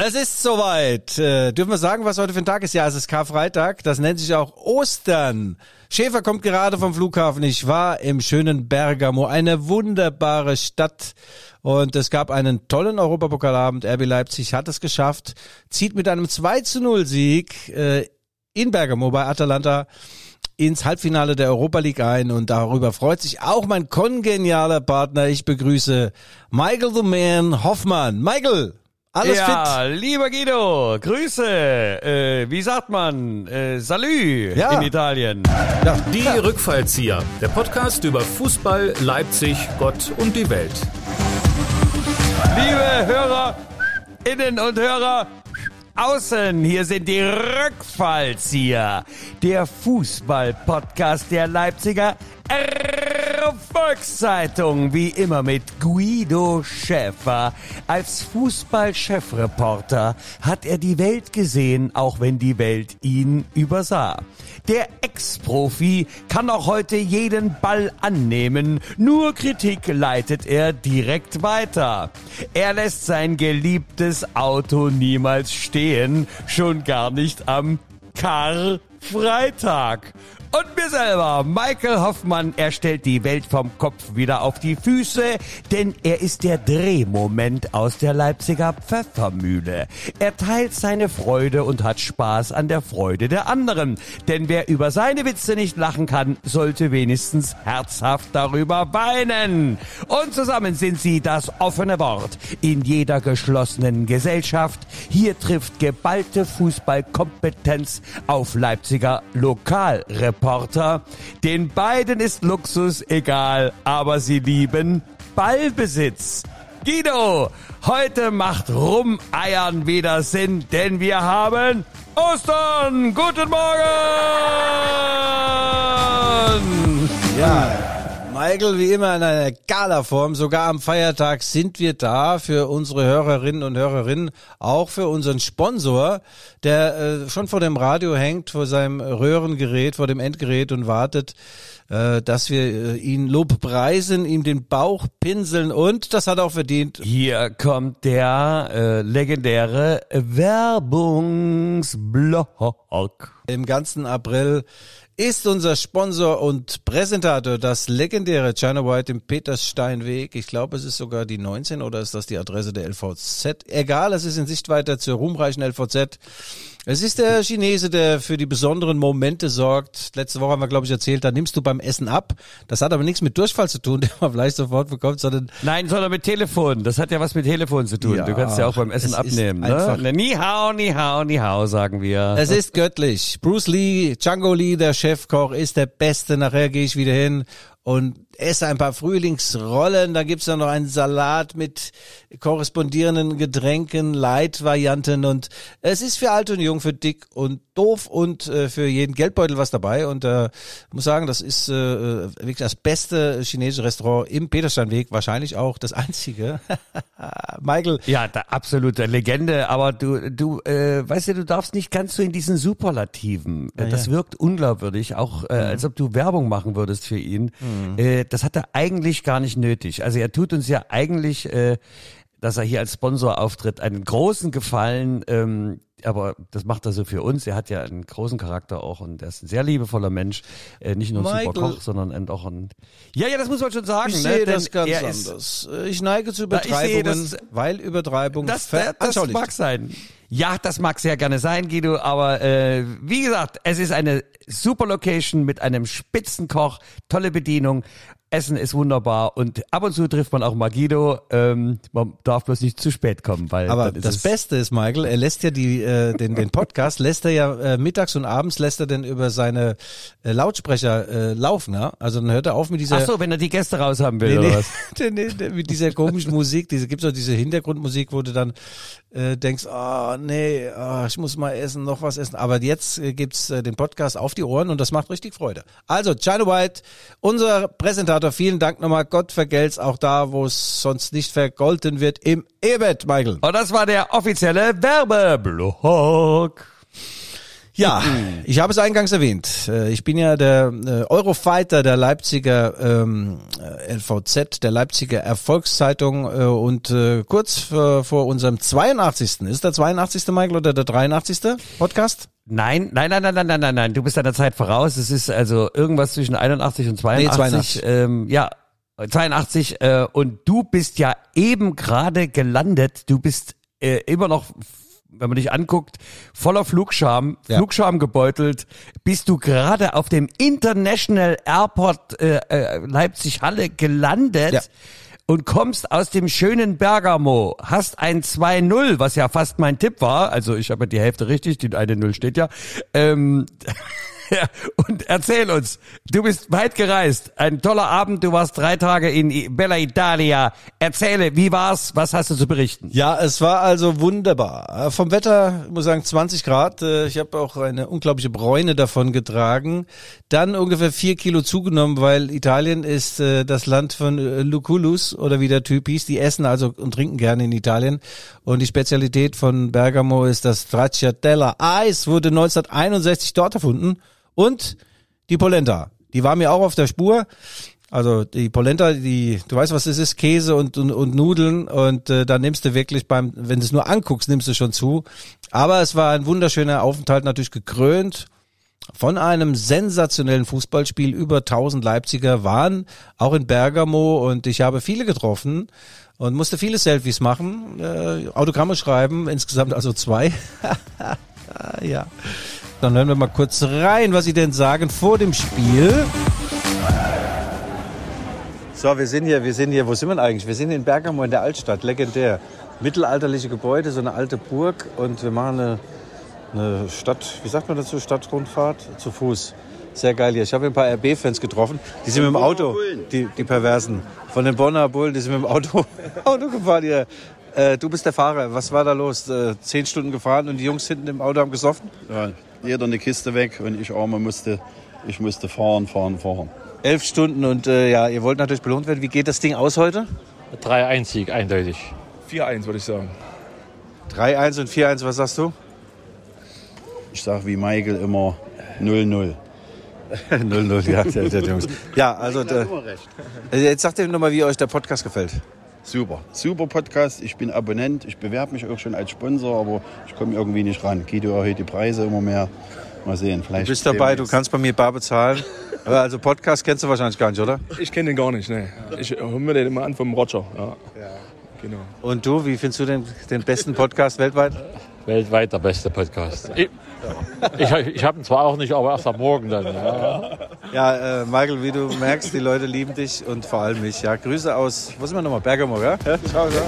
Es ist soweit. Äh, dürfen wir sagen, was heute für ein Tag ist? Ja, es ist Karfreitag. Das nennt sich auch Ostern. Schäfer kommt gerade vom Flughafen. Ich war im schönen Bergamo, eine wunderbare Stadt. Und es gab einen tollen Europapokalabend. RB Leipzig hat es geschafft, zieht mit einem 2 zu 0 Sieg äh, in Bergamo bei Atalanta ins Halbfinale der Europa League ein und darüber freut sich auch mein kongenialer Partner. Ich begrüße Michael the Man Hoffmann. Michael, alles ja, fit? lieber Guido, Grüße. Äh, wie sagt man? Äh, Salü Ja. in Italien. Ja. Die Rückfallzieher, der Podcast über Fußball, Leipzig, Gott und die Welt. Liebe Hörer, Innen und Hörer außen, hier sind die Rückfallzieher. Der Fußball-Podcast der Leipziger Volkszeitung, wie immer mit Guido Schäfer. Als Fußball-Chefreporter hat er die Welt gesehen, auch wenn die Welt ihn übersah. Der Ex-Profi kann auch heute jeden Ball annehmen, nur Kritik leitet er direkt weiter. Er lässt sein geliebtes Auto niemals stehen, schon gar nicht am Karfreitag. Und mir selber, Michael Hoffmann, er stellt die Welt vom Kopf wieder auf die Füße, denn er ist der Drehmoment aus der Leipziger Pfeffermühle. Er teilt seine Freude und hat Spaß an der Freude der anderen. Denn wer über seine Witze nicht lachen kann, sollte wenigstens herzhaft darüber weinen. Und zusammen sind sie das offene Wort in jeder geschlossenen Gesellschaft. Hier trifft geballte Fußballkompetenz auf Leipziger Lokalreporter. Den beiden ist Luxus egal, aber sie lieben Ballbesitz. Guido, heute macht Rumeiern wieder Sinn, denn wir haben Ostern. Guten Morgen! Ja, Michael, wie immer in einer Gala-Form, sogar am Feiertag sind wir da für unsere Hörerinnen und Hörerinnen, auch für unseren Sponsor, der äh, schon vor dem Radio hängt, vor seinem Röhrengerät, vor dem Endgerät und wartet, äh, dass wir äh, ihn Lobpreisen, ihm den Bauch pinseln und das hat er auch verdient. Hier kommt der äh, legendäre Werbungsblock. Im ganzen April ist unser Sponsor und Präsentator das legendäre China White im Peterssteinweg. Ich glaube, es ist sogar die 19 oder ist das die Adresse der LVZ? Egal, es ist in Sichtweite zur ruhmreichen LVZ. Es ist der Chinese, der für die besonderen Momente sorgt. Letzte Woche haben wir, glaube ich, erzählt, da nimmst du beim Essen ab. Das hat aber nichts mit Durchfall zu tun, den man vielleicht sofort bekommt, sondern Nein, sondern mit Telefon. Das hat ja was mit Telefon zu tun. Ja, du kannst ja auch beim Essen abnehmen. einfach- Ne? Ni hao, ni hao, ni hao, sagen wir. Es ist göttlich. Bruce Lee, Django Lee, der Chefkoch, ist der Beste. Nachher gehe ich wieder hin und esse ein paar Frühlingsrollen. Da gibt's dann noch einen Salat mit korrespondierenden Getränken, Light-Varianten. Und es ist für alt und jung, für dick und doof und äh, für jeden Geldbeutel was dabei. Und äh, muss sagen, das ist äh, wirklich das beste chinesische Restaurant im Petersteinweg. Wahrscheinlich auch das einzige. Michael, Ja, da, absolute Legende, aber du, du, äh, weißt du, du darfst nicht ganz so in diesen Superlativen. Äh, das wirkt unglaubwürdig, auch äh, als ob du Werbung machen würdest für ihn. Äh, das hat er eigentlich gar nicht nötig. Also er tut uns ja eigentlich, äh, dass er hier als Sponsor auftritt, einen großen Gefallen. Ähm, aber das macht er so für uns. Er hat ja einen großen Charakter auch und er ist ein sehr liebevoller Mensch. Äh, nicht nur ein super Michael. Koch, sondern auch ein. Ja, ja, das muss man schon sagen. Ich ne? sehe Denn das ganz er anders. Ich neige zu Übertreibungen, das- weil Übertreibung Das, das, das mag sein. Ja, das mag sehr gerne sein, Guido, aber äh, wie gesagt, es ist eine super Location mit einem Spitzenkoch, tolle Bedienung. Essen ist wunderbar und ab und zu trifft man auch mal Guido. Ähm, man darf bloß nicht zu spät kommen, weil Aber das es- Beste ist, Michael, er lässt ja die, äh, den, den Podcast, lässt er ja äh, mittags und abends, lässt er denn über seine äh, Lautsprecher äh, laufen. Ja? Also dann hört er auf mit dieser... Ach so, wenn er die Gäste raus haben will Nee, oder nee, was? nee, nee, mit dieser komischen Musik, diese gibt's auch diese Hintergrundmusik, wo du dann äh, denkst, ah nee, ah, ich muss mal essen, noch was essen. Aber jetzt äh, gibt's äh, den Podcast auf die Ohren und das macht richtig Freude. Also China White, unser Präsentator, vielen Dank nochmal. Gott vergelt's auch da, wo es sonst nicht vergolten wird im Ebet, Michael. Und das war der offizielle Werbeblock. Ja, ich habe es eingangs erwähnt. Äh, Ich bin ja der äh, Eurofighter der Leipziger ähm, äh, LVZ, der Leipziger Erfolgszeitung äh, und äh, kurz vor, vor unserem 82. Ist der 82. Michael oder der 83. Podcast? Nein, nein, nein, nein, nein, nein, nein, nein. Du bist deiner Zeit voraus. Es ist also irgendwas zwischen 81 und 82. 82. Ähm, ja, 82. Äh, und du bist ja eben gerade gelandet. Du bist äh, immer noch, wenn man dich anguckt, voller Flugscham, Ja. Flugscham gebeutelt. Bist du gerade auf dem International Airport äh, äh, Leipzig-Halle gelandet? Ja. Und kommst aus dem schönen Bergamo, hast ein 2-0, was ja fast mein Tipp war, also ich habe ja die Hälfte richtig, die eine Null steht ja, ähm, ja, und erzähl uns, du bist weit gereist, ein toller Abend, du warst drei Tage in Bella Italia, erzähle, wie war's, was hast du zu berichten? Ja, es war also wunderbar. Äh, Vom Wetter, ich muss sagen, 20 Grad. Äh, Ich habe auch eine unglaubliche Bräune davon getragen. Dann ungefähr vier Kilo zugenommen, weil Italien ist äh, das Land von Lucullus oder wie der Typ hieß. Die essen also und trinken gerne in Italien. Und die Spezialität von Bergamo ist das Stracciatella Eis, wurde 1961 dort erfunden. Und die Polenta. Die war mir auch auf der Spur. Also die Polenta, die, du weißt, was das ist, Käse und, und, und Nudeln und äh, da nimmst du wirklich beim, wenn du es nur anguckst, nimmst du schon zu. Aber es war ein wunderschöner Aufenthalt, natürlich gekrönt von einem sensationellen Fußballspiel. Über 1000 Leipziger waren auch in Bergamo und ich habe viele getroffen und musste viele Selfies machen, äh, Autogramme schreiben, insgesamt also zwei. ja. Dann hören wir mal kurz rein, was sie denn sagen vor dem Spiel. So, wir sind hier, wir sind hier, wo sind wir denn eigentlich? Wir sind in Bergamo in der Altstadt, legendär. Mittelalterliche Gebäude, so eine alte Burg und wir machen eine, eine Stadt, wie sagt man dazu, Stadtrundfahrt zu Fuß. Sehr geil hier. Ich habe ein paar RB-Fans getroffen, die sind mit dem Auto, die, die Perversen, von den Bonner Bullen, die sind mit dem Auto, Auto gefahren hier. Äh, du bist der Fahrer, was war da los? Äh, zehn Stunden gefahren und die Jungs hinten im Auto haben gesoffen? Ja, jeder eine Kiste weg und ich arme musste, ich musste fahren, fahren, fahren. Elf Stunden und äh, ja, ihr wollt natürlich belohnt werden. Wie geht das Ding aus heute? 3-1-Sieg, eindeutig. 4-1 würde ich sagen. 3-1 und 4-1, was sagst du? Ich sag wie Michael immer 0-0. 0-0, ja, der, der Jungs. Ja, also der, äh, jetzt sagt ihr nochmal, wie euch der Podcast gefällt. Super, super Podcast. Ich bin Abonnent. Ich bewerbe mich auch schon als Sponsor, aber ich komme irgendwie nicht ran. Guido erhöht die Preise immer mehr. Mal sehen, vielleicht. Du bist dabei, du kannst bei mir bar bezahlen. Aber also Podcast kennst du wahrscheinlich gar nicht, oder? Ich kenne den gar nicht, ne. Ich höre mir den immer an vom Roger. Ja. Genau. Und du, wie findest du den, den besten Podcast weltweit? Weltweit der beste Podcast. Ich, ich, ich habe ihn zwar auch nicht, aber erst am Morgen dann. Ja. Ja, äh, Michael, wie du merkst, die Leute lieben dich und vor allem mich. Ja, Grüße aus, wo sind wir nochmal? Bergamo, ja? ja? Ciao, ciao.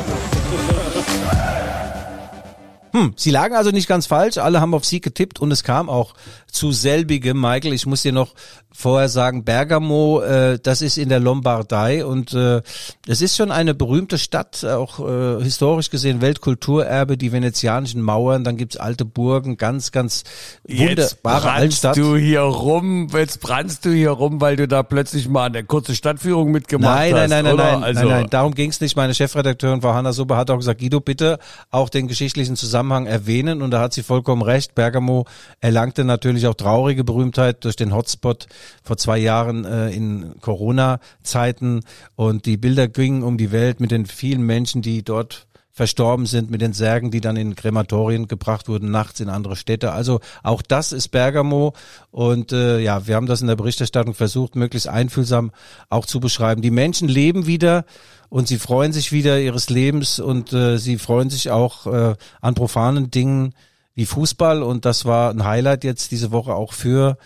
Hm, sie lagen also nicht ganz falsch. Alle haben auf Sieg getippt und es kam auch zu selbigem. Michael, ich muss dir noch vorher sagen, Bergamo, äh, das ist in der Lombardei und äh, es ist schon eine berühmte Stadt, auch äh, historisch gesehen Weltkulturerbe, die venezianischen Mauern, dann gibt's alte Burgen, ganz, ganz Jetzt wunderbare brannst Altstadt. du hier rum, jetzt brannst du hier rum, weil du da plötzlich mal eine kurze Stadtführung mitgemacht Nein, hast, nein, nein, nein, oder? nein, also, nein, nein, darum ging's nicht. Meine Chefredakteurin Frau Hanna Suppe hat auch gesagt, Guido, bitte auch den geschichtlichen Zusammenhang erwähnen und da hat sie vollkommen recht. Bergamo erlangte natürlich auch traurige Berühmtheit durch den Hotspot vor zwei Jahren äh, in Corona-Zeiten und die Bilder gingen um die Welt mit den vielen Menschen, die dort verstorben sind mit den Särgen, die dann in Krematorien gebracht wurden, nachts in andere Städte. Also auch das ist Bergamo und äh, ja, wir haben das in der Berichterstattung versucht, möglichst einfühlsam auch zu beschreiben. Die Menschen leben wieder und sie freuen sich wieder ihres Lebens und äh, sie freuen sich auch äh, an profanen Dingen wie Fußball. Und das war ein Highlight jetzt diese Woche auch für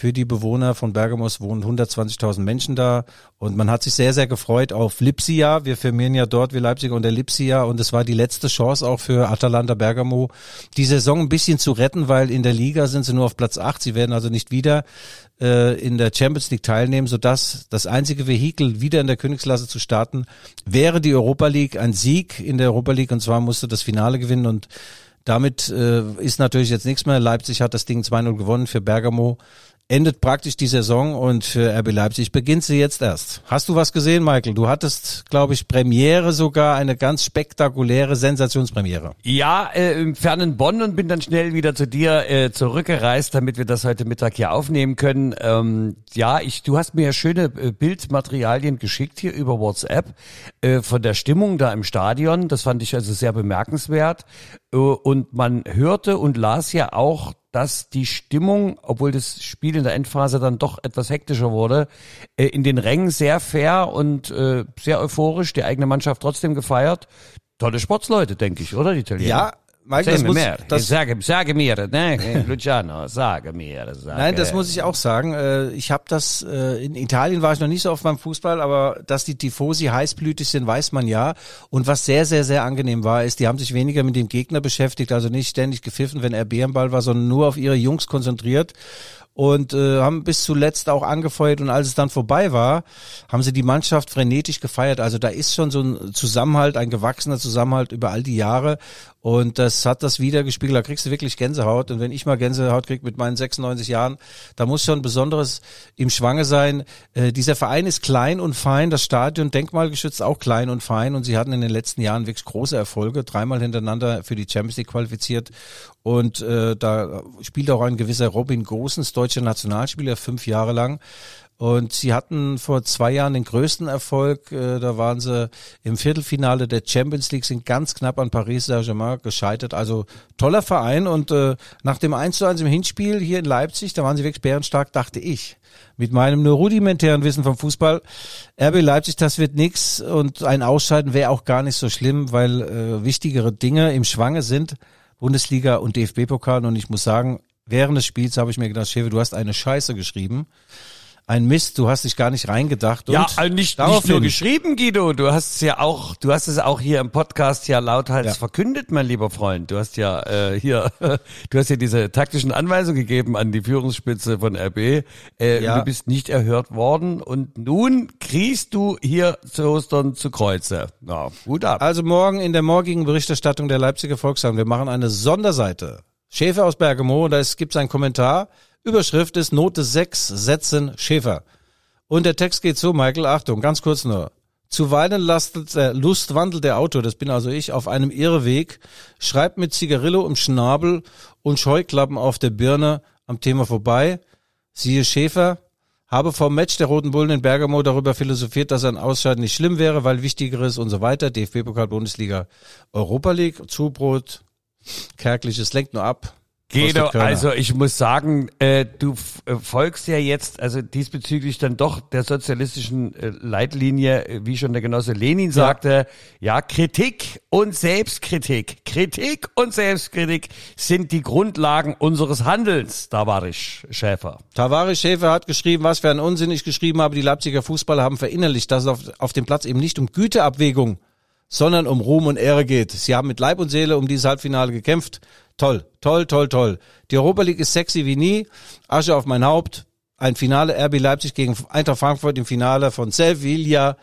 für die Bewohner von Bergamo. Es wohnen 120.000 Menschen da und man hat sich sehr, sehr gefreut auf Lipsia. Wir firmieren ja dort wie Leipzig unter Lipsia und es war die letzte Chance auch für Atalanta Bergamo, die Saison ein bisschen zu retten, weil in der Liga sind sie nur auf Platz 8. Sie werden also nicht wieder äh, in der Champions League teilnehmen, sodass das einzige Vehikel, wieder in der Königsklasse zu starten, wäre die Europa League, ein Sieg in der Europa League und zwar musste das Finale gewinnen und damit äh, ist natürlich jetzt nichts mehr. Leipzig hat das Ding 2-0 gewonnen für Bergamo endet praktisch die Saison und für RB Leipzig beginnt sie jetzt erst. Hast du was gesehen, Michael? Du hattest, glaube ich, Premiere sogar, eine ganz spektakuläre Sensationspremiere. Ja, äh, im fernen Bonn und bin dann schnell wieder zu dir äh, zurückgereist, damit wir das heute Mittag hier aufnehmen können. Ähm, ja, ich, du hast mir ja schöne äh, Bildmaterialien geschickt hier über WhatsApp äh, von der Stimmung da im Stadion. Das fand ich also sehr bemerkenswert. Äh, und man hörte und las ja auch, dass die Stimmung, obwohl das Spiel in der Endphase dann doch etwas hektischer wurde, äh, in den Rängen sehr fair und äh, sehr euphorisch, die eigene Mannschaft trotzdem gefeiert. Tolle Sportsleute, denke ich, oder die Italiener? Ja, Sag das mir muss, mehr. das, sage, sage mir, ne? Luciano, sage mir. Sage. Nein, das muss ich auch sagen. Äh, Ich habe das, äh, in Italien war ich noch nicht so oft beim Fußball, aber dass die Tifosi heißblütig sind, weiß man ja. Und was sehr, sehr, sehr angenehm war, ist, die haben sich weniger mit dem Gegner beschäftigt, also nicht ständig gepfiffen, wenn RB am Ball war, sondern nur auf ihre Jungs konzentriert und äh, haben bis zuletzt auch angefeuert und als es dann vorbei war, haben sie die Mannschaft frenetisch gefeiert. Also da ist schon so ein Zusammenhalt, ein gewachsener Zusammenhalt über all die Jahre und das hat das wieder gespiegelt. Da kriegst du wirklich Gänsehaut und wenn ich mal Gänsehaut krieg mit meinen 96 Jahren, da muss schon Besonderes im Schwange sein. Äh, dieser Verein ist klein und fein, das Stadion denkmalgeschützt auch klein und fein und sie hatten in den letzten Jahren wirklich große Erfolge, dreimal hintereinander für die Champions League qualifiziert und äh, da spielt auch ein gewisser Robin Gosens, deutscher Nationalspieler, fünf Jahre lang. Und sie hatten vor zwei Jahren den größten Erfolg. Äh, da waren sie im Viertelfinale der Champions League, sind ganz knapp an Paris Saint-Germain gescheitert. Also toller Verein. Und äh, nach dem 1 zu 1 im Hinspiel hier in Leipzig, da waren sie wirklich bärenstark, dachte ich. Mit meinem nur rudimentären Wissen vom Fußball. RB Leipzig, das wird nix. Und ein Ausscheiden wäre auch gar nicht so schlimm, weil äh, wichtigere Dinge im Schwange sind. Bundesliga und DFB-Pokal. Und ich muss sagen, während des Spiels habe ich mir gedacht, Schewe, du hast eine Scheiße geschrieben. Ein Mist, du hast dich gar nicht reingedacht. Und Ja, also nicht, nicht nur geschrieben, Guido. Du hast es ja auch, du hast es auch hier im Podcast ja lauthals Ja. verkündet, mein lieber Freund. Du hast ja äh, hier, du hast ja diese taktischen Anweisungen gegeben an die Führungsspitze von RB. Äh, Ja. Du bist nicht erhört worden und nun kriegst du hier zu Ostern zu Kreuze. Na, gut ab. Also morgen in der morgigen Berichterstattung der Leipziger Volkshagen, wir machen eine Sonderseite. Schäfer aus Bergamo, da gibt es einen Kommentar. Überschrift ist Note 6, Sätzen Schäfer. Und der Text geht so, Michael, Achtung, ganz kurz nur. Zuweilen lastet der Lust wandelt der Autor, das bin also ich, auf einem Irrweg, schreibt mit Zigarillo im Schnabel und Scheuklappen auf der Birne am Thema vorbei. Siehe Schäfer, habe vor dem Match der Roten Bullen in Bergamo darüber philosophiert, dass ein Ausscheiden nicht schlimm wäre, weil wichtigeres und so weiter. DFB-Pokal, Bundesliga, Europa League, Zubrot, Kärgliches lenkt nur ab. Guido, also ich muss sagen, äh, du äh, folgst ja jetzt, also diesbezüglich dann doch der sozialistischen äh, Leitlinie, äh, wie schon der Genosse Lenin sagte, ja, Kritik und Selbstkritik, Kritik und Selbstkritik sind die Grundlagen unseres Handelns, ich Schäfer. Tavares Schäfer hat geschrieben, was für ein Unsinn ich geschrieben habe. Die Leipziger Fußballer haben verinnerlicht, dass es auf, auf dem Platz eben nicht um Güteabwägung, sondern um Ruhm und Ehre geht. Sie haben mit Leib und Seele um dieses Halbfinale gekämpft. Toll, toll, toll, toll. Die Europa League ist sexy wie nie. Asche auf mein Haupt. Ein Finale RB Leipzig gegen Eintracht Frankfurt im Finale von Sevilla.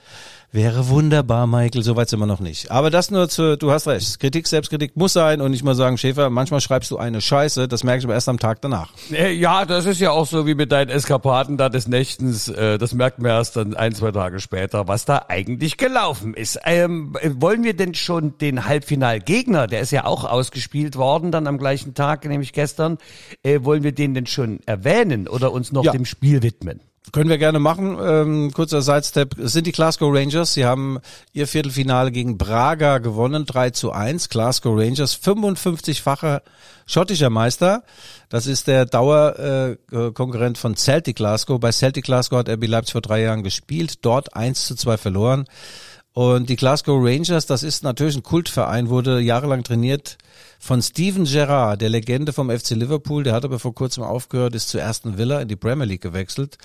Wäre wunderbar, Michael, soweit sind wir noch nicht. Aber das nur zu, du hast recht. Kritik, Selbstkritik muss sein und ich mal sagen, Schäfer, manchmal schreibst du eine Scheiße, das merke ich aber erst am Tag danach. Äh, ja, das ist ja auch so wie mit deinen Eskapaden da des Nächtens. Äh, das merkt man erst dann ein, zwei Tage später, was da eigentlich gelaufen ist. Ähm, äh, wollen wir denn schon den Halbfinalgegner, der ist ja auch ausgespielt worden, dann am gleichen Tag, nämlich gestern, äh, wollen wir den denn schon erwähnen oder uns noch Ja. dem Spiel widmen? Können wir gerne machen. Ähm, kurzer Sidestep. Es sind die Glasgow Rangers. Sie haben ihr Viertelfinale gegen Braga gewonnen. 3 zu 1. Glasgow Rangers, 55-facher schottischer Meister. Das ist der Dauerkonkurrent äh, von Celtic Glasgow. Bei Celtic Glasgow hat RB Leipzig vor drei Jahren gespielt. Dort 1 zu 2 verloren. Und die Glasgow Rangers, das ist natürlich ein Kultverein, wurde jahrelang trainiert von Steven Gerrard, der Legende vom FC Liverpool. Der hat aber vor kurzem aufgehört, ist zur ersten Villa in die Premier League gewechselt.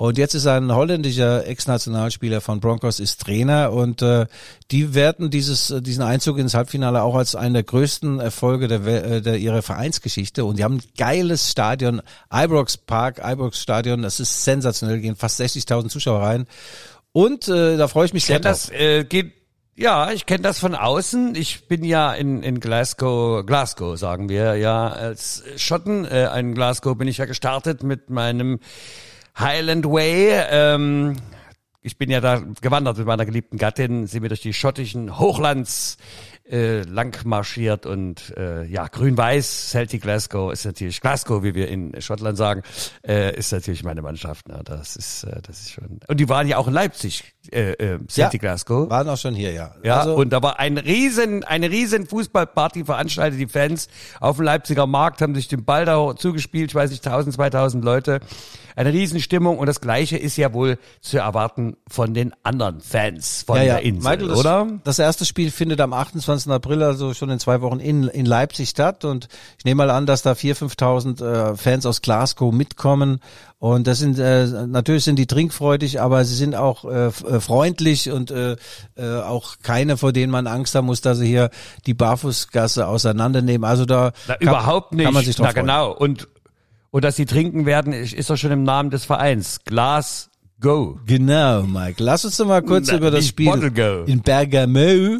Und jetzt ist ein holländischer Ex-Nationalspieler von Broncos, ist Trainer und äh, die werten dieses, äh, diesen Einzug ins Halbfinale auch als einen der größten Erfolge der, äh, der ihrer Vereinsgeschichte. Und die haben ein geiles Stadion, Ibrox Park, Ibrox Stadion, das ist sensationell, gehen fast 60.000 Zuschauer rein. Und äh, da freue ich mich sehr Ja, das äh, geht Ja, ich kenne das von außen. Ich bin ja in, in Glasgow, Glasgow sagen wir ja als Schotten. Äh, in Glasgow bin ich ja gestartet mit meinem Highland Way. Ähm, ich bin ja da gewandert mit meiner geliebten Gattin, sind wir durch die schottischen Hochlands äh, lang marschiert und äh, ja, grün-weiß, Celtic Glasgow ist natürlich, Glasgow, wie wir in Schottland sagen, äh, ist natürlich meine Mannschaft. Ne? Das ist, äh, das ist schon. Und die waren ja auch in Leipzig, äh, äh, Celtic ja, Glasgow. Waren auch schon hier, ja. Ja, also, und da war ein riesen, eine riesen Fußballparty veranstaltet. Die Fans auf dem Leipziger Markt haben sich den Ball da zugespielt, ich weiß nicht, 1000, 2000 Leute eine Riesenstimmung und das Gleiche ist ja wohl zu erwarten von den anderen Fans von ja, ja. der Insel, Michael, das, oder? Das erste Spiel findet am 28. April, also schon in zwei Wochen in, in Leipzig statt und ich nehme mal an, dass da 4.000, 5.000 äh, Fans aus Glasgow mitkommen und das sind äh, natürlich sind die trinkfreudig, aber sie sind auch äh, äh, freundlich und äh, äh, auch keine, vor denen man Angst haben muss, dass sie hier die Barfußgasse auseinandernehmen. Also da Na, kann, überhaupt nicht. Kann man sich drauf Na freuen. genau. Und und dass sie trinken werden, ist doch schon im Namen des Vereins. Glas Go. Genau, Mike. Lass uns doch mal kurz Na, über das Spiel in Bergamo.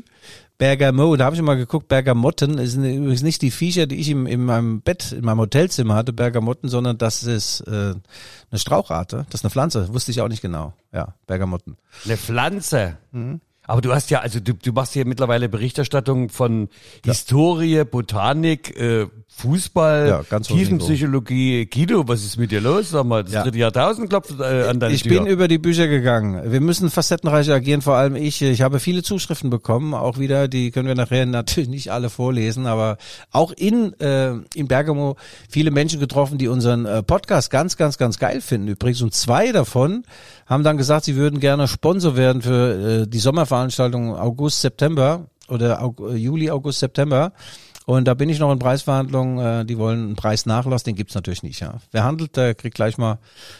Bergamo, da habe ich mal geguckt, Bergamotten ist übrigens nicht die Viecher, die ich im, in meinem Bett, in meinem Hotelzimmer hatte, Bergamotten, sondern das ist äh, eine Straucharte, das ist eine Pflanze, wusste ich auch nicht genau. Ja, Bergamotten. Eine Pflanze. Mhm. Aber du hast ja, also du, du machst hier mittlerweile Berichterstattung von Historie, Botanik, äh, Fußball, Ja, ganz Tiefenpsychologie. Guido, was ist mit dir los? Sag mal, das Ja. dritte Jahrtausend klopft äh, an deine Ich Tür. bin über die Bücher gegangen. Wir müssen facettenreich agieren, vor allem ich. Ich habe viele Zuschriften bekommen, auch wieder, die können wir nachher natürlich nicht alle vorlesen, aber auch in, äh, in Bergamo viele Menschen getroffen, die unseren äh, Podcast ganz, ganz, ganz geil finden. Übrigens, und zwei davon haben dann gesagt, sie würden gerne Sponsor werden für äh, die Sommerveranstaltung August, September oder Aug äh, Juli, August, September. Und da bin ich noch in Preisverhandlungen, äh, die wollen einen Preisnachlass, den gibt's natürlich nicht, ja. Wer handelt, der kriegt gleich mal